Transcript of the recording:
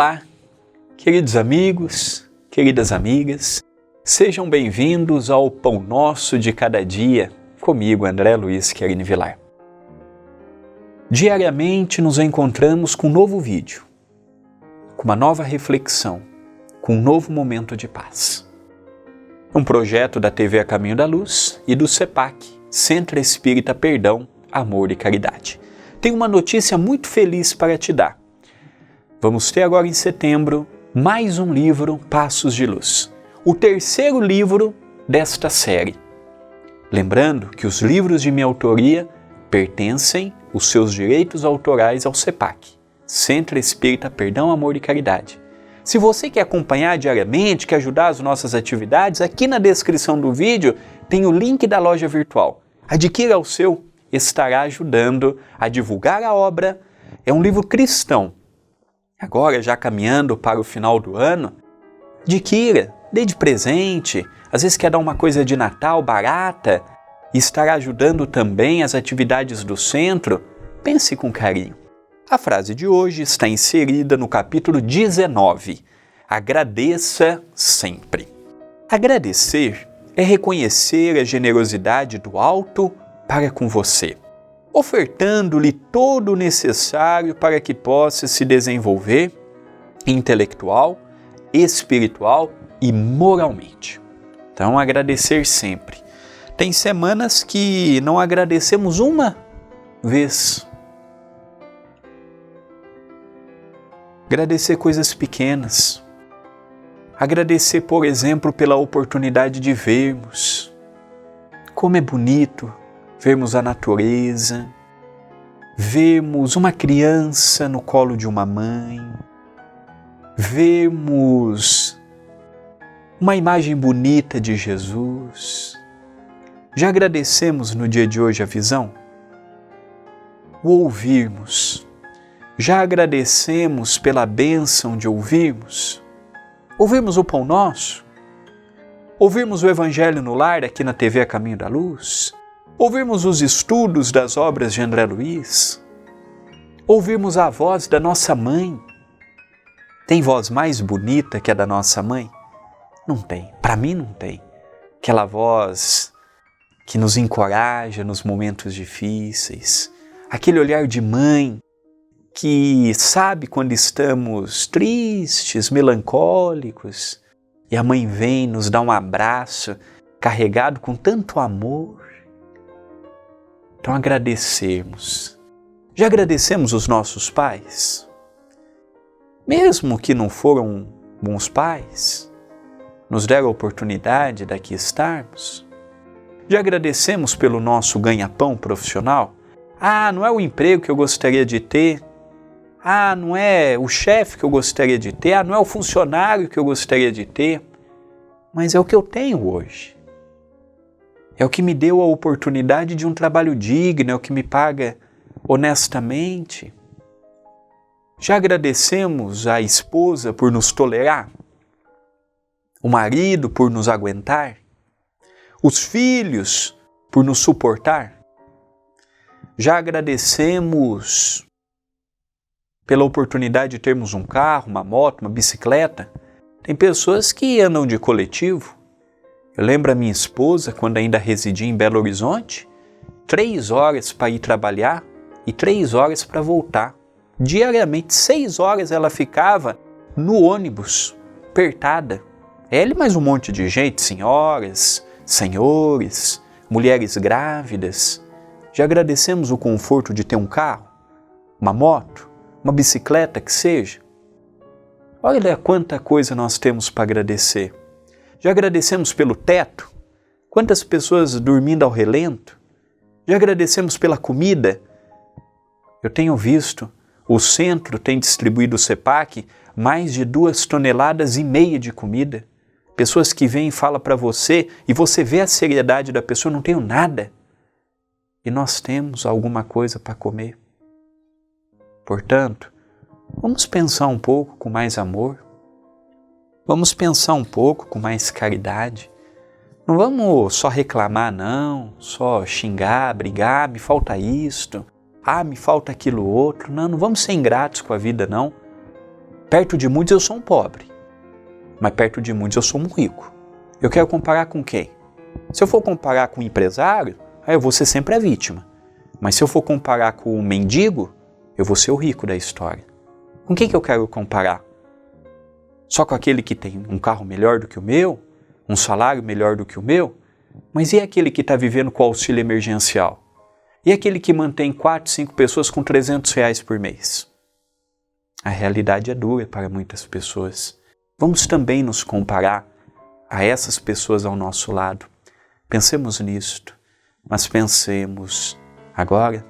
Olá, queridos amigos, queridas amigas, sejam bem-vindos ao Pão Nosso de Cada Dia, comigo, André Luiz Querini Vilar. Diariamente nos encontramos com um novo vídeo, com uma nova reflexão, com um novo momento de paz. Um projeto da TV A Caminho da Luz e do CEPAC, Centro Espírita Perdão, Amor e Caridade. Tenho uma notícia muito feliz para te dar Vamos ter agora em setembro mais um livro Passos de Luz, o terceiro livro desta série. Lembrando que os livros de minha autoria pertencem os seus direitos autorais ao CEPAC, Centro Espírita Perdão, Amor e Caridade. Se você quer acompanhar diariamente, quer ajudar as nossas atividades, aqui na descrição do vídeo tem o link da loja virtual. Adquira o seu, estará ajudando a divulgar a obra. É um livro cristão, agora já caminhando para o final do ano, adquira, dê de presente, às vezes quer dar uma coisa de Natal barata e estará ajudando também as atividades do centro, pense com carinho. A frase de hoje está inserida no capítulo 19. Agradeça sempre. Agradecer é reconhecer a generosidade do alto para com você ofertando-lhe todo o necessário para que possa se desenvolver intelectual, espiritual e moralmente. Então, agradecer sempre. Tem semanas que não agradecemos uma vez. Agradecer coisas pequenas. Agradecer, por exemplo, pela oportunidade de vermos. Como é bonito vermos a natureza, vermos uma criança no colo de uma mãe, vermos uma imagem bonita de Jesus. Já agradecemos no dia de hoje a visão? O ouvirmos. Já agradecemos pela bênção de ouvirmos? Ouvirmos o pão nosso? Ouvirmos o Evangelho no lar aqui na TV A Caminho da Luz? Ouvirmos os estudos das obras de André Luiz, ouvirmos a voz da nossa mãe. Tem voz mais bonita que a da nossa mãe? Não tem, para mim não tem. Aquela voz que nos encoraja nos momentos difíceis, aquele olhar de mãe que sabe quando estamos tristes, melancólicos, e a mãe vem nos dar um abraço carregado com tanto amor. Então agradecermos. Já agradecemos os nossos pais? Mesmo que não foram bons pais, nos deram a oportunidade daqui estarmos? Já agradecemos pelo nosso ganha-pão profissional? Ah, não é o emprego que eu gostaria de ter. Ah, não é o chefe que eu gostaria de ter. Ah, não é o funcionário que eu gostaria de ter. Mas é o que eu tenho hoje. É o que me deu a oportunidade de um trabalho digno, é o que me paga honestamente. Já agradecemos à esposa por nos tolerar? O marido por nos aguentar? Os filhos por nos suportar? Já agradecemos pela oportunidade de termos um carro, uma moto, uma bicicleta? Tem pessoas que andam de coletivo, eu lembro a minha esposa, quando ainda residia em Belo Horizonte, três horas para ir trabalhar e três horas para voltar. Diariamente, seis horas ela ficava no ônibus, apertada. Ela e mais um monte de gente, senhoras, senhores, mulheres grávidas. Já agradecemos o conforto de ter um carro, uma moto, uma bicicleta que seja. Olha quanta coisa nós temos para agradecer. Já agradecemos pelo teto? Quantas pessoas dormindo ao relento? Já agradecemos pela comida? Eu tenho visto, o centro tem distribuído o CEPAC mais de duas toneladas e meia de comida. Pessoas que vêm e falam para você e você vê a seriedade da pessoa, não tenho nada. E nós temos alguma coisa para comer. Portanto, vamos pensar um pouco com mais amor Vamos pensar um pouco com mais caridade. Não vamos só reclamar, não, só xingar, brigar, me falta isto, ah, me falta aquilo outro. Não, não vamos ser ingratos com a vida, não. Perto de muitos eu sou um pobre, mas perto de muitos eu sou um rico. Eu quero comparar com quem? Se eu for comparar com um empresário, aí eu vou ser sempre a vítima. Mas se eu for comparar com o mendigo, eu vou ser o rico da história. Com quem que eu quero comparar? Só com aquele que tem um carro melhor do que o meu? Um salário melhor do que o meu? Mas e aquele que está vivendo com auxílio emergencial? E aquele que mantém quatro, cinco pessoas com 300 reais por mês? A realidade é dura para muitas pessoas. Vamos também nos comparar a essas pessoas ao nosso lado. Pensemos nisto, mas pensemos agora